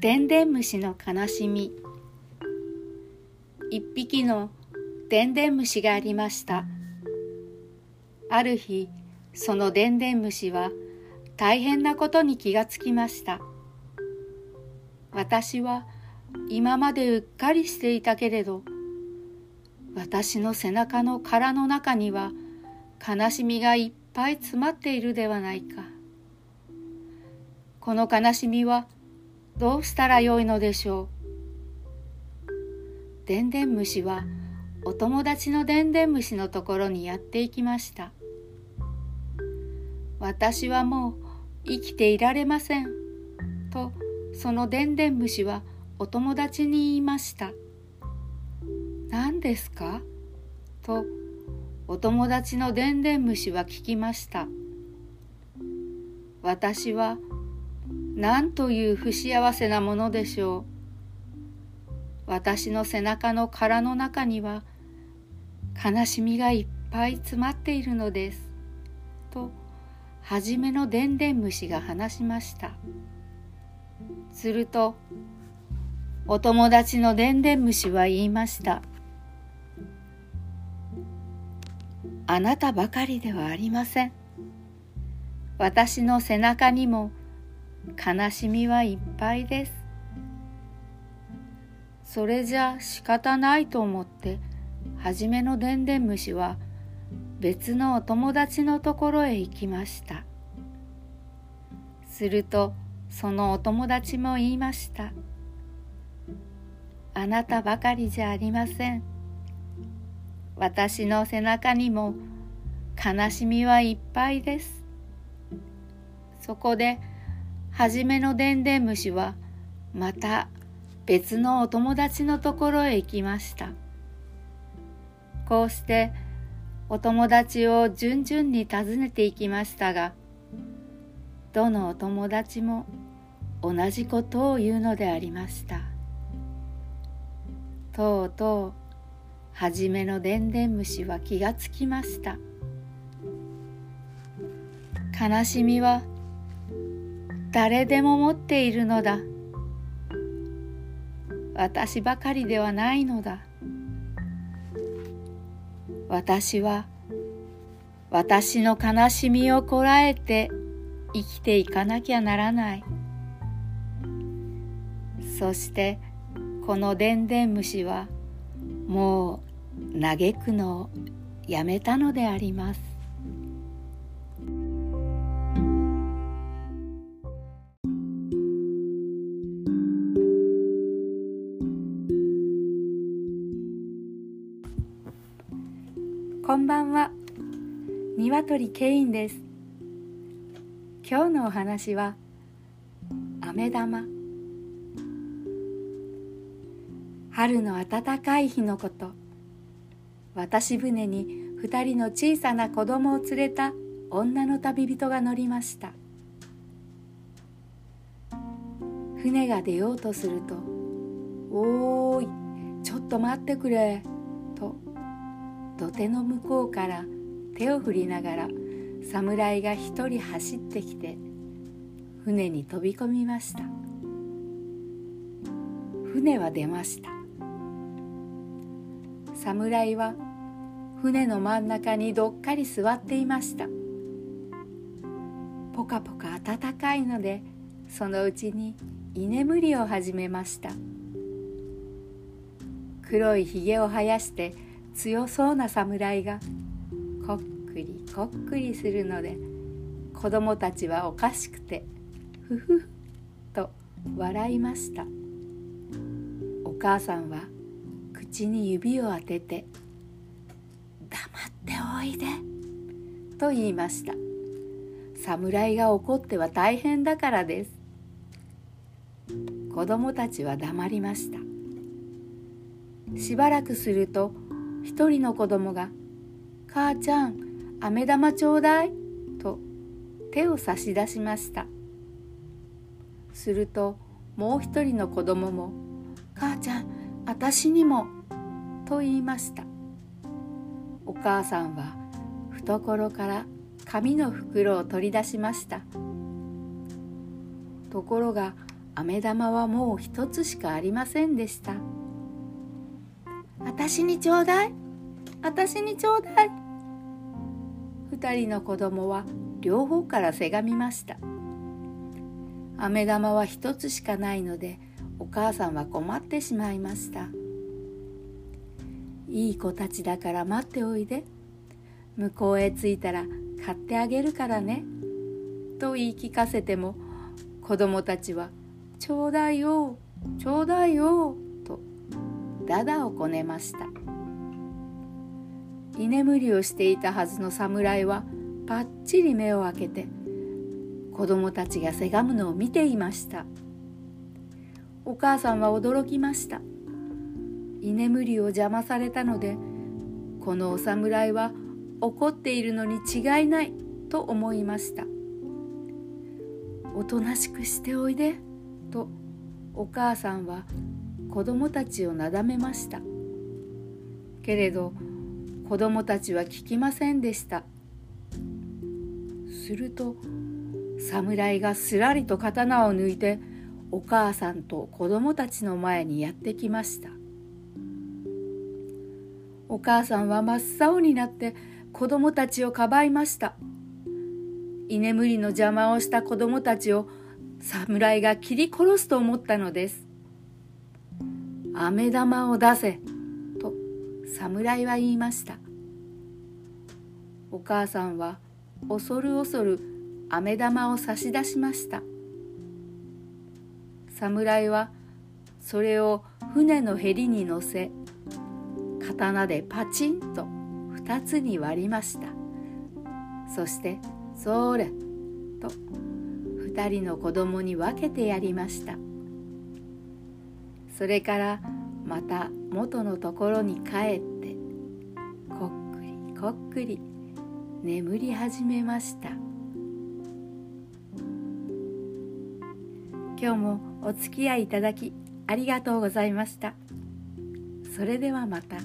でんでん虫の悲しみ。一匹のでんでん虫がありました。ある日そのでんでん虫は大変なことに気がつきました。私は今までうっかりしていたけれど私の背中の殻の中には悲しみがいっぱい詰まっているではないか。この悲しみはどうしたらよいのでしょう？でんでん虫はお友達のでんでん虫のところにやっていきました。私はもう生きていられません。とそのでんでん虫はお友達に言いました。何ですか？とお友達のでんでん虫は聞きました。私は何という不幸せなものでしょう。私の背中の殻の中には悲しみがいっぱい詰まっているのです。と初めのでんでん虫が話しました。するとお友達のでんでん虫は言いましたあなたばかりではありません。私の背中にも悲しみはいっぱいです。それじゃ仕方ないと思って初めのでんでん虫は別のお友達のところへ行きました。するとそのお友達も言いました。あなたばかりじゃありません。私の背中にも悲しみはいっぱいです。そこで初めのでんでん虫はまた別のお友達のところへ行きました。こうしてお友達を順々に訪ねていきましたがどのお友達も同じことを言うのでありました。とうとう初めのでんでん虫は気がつきました。悲しみは誰でも持っているのだ。私ばかりではないのだ。私は私の悲しみをこらえて生きていかなきゃならない。そしてこのでんでん虫はもう嘆くのをやめたのであります。こんばんは。鶏ケインです。今日のお話は飴玉。春の暖かい日のこと。渡し船に二人の小さな子供を連れた女の旅人が乗りました。船が出ようとすると「おーいちょっと待ってくれ」土手の向こうから手を振りながら侍が一人走ってきて船に飛び込みました。船は出ました。侍は船の真ん中にどっかり座っていました。ポカポカ暖かいのでそのうちに居眠りを始めました。黒いひげを生やして強そうな侍がこっくりこっくりするので子供たちはおかしくてふふふと笑いました。お母さんは口に指を当てて「黙っておいで」と言いました。侍が怒っては大変だからです。子供たちは黙りました。しばらくすると一人の子供が「母ちゃん飴玉ちょうだい」と手を差し出しました。するともう一人の子供も「母ちゃん私にも」と言いました。お母さんは懐から紙の袋を取り出しました。ところが飴玉はもう一つしかありませんでした。私にちょうだい。私にちょうだい。二人の子供は両方からせがみました。飴玉は一つしかないのでお母さんは困ってしまいました。いい子たちだから待っておいで。向こうへ着いたら買ってあげるからね。と言い聞かせても子供たちは「ちょうだいよちょうだいよ」だだをこねました。居眠りをしていたはずの侍はぱっちり目を開けて子供たちがせがむのを見ていました。お母さんは驚きました。居眠りを邪魔されたのでこのお侍は怒っているのに違いないと思いました。おとなしくしておいでとお母さんは子供たちをなだめました。けれど子供たちは聞きませんでした。すると侍がすらりと刀を抜いてお母さんと子供たちの前にやってきました。お母さんは真っ青になって子供たちをかばいました。居眠りの邪魔をした子供たちを侍が切り殺すと思ったのです。飴玉を出せと侍は言いました。お母さんは恐る恐る飴玉を差し出しました。侍はそれを船のへりに乗せ刀でパチンと二つに割りました。そして「それ」と二人の子供に分けてやりました。それからまた元のところに帰ってこっくりこっくり眠り始めました今日もお付き合いいただきありがとうございました。それではまた。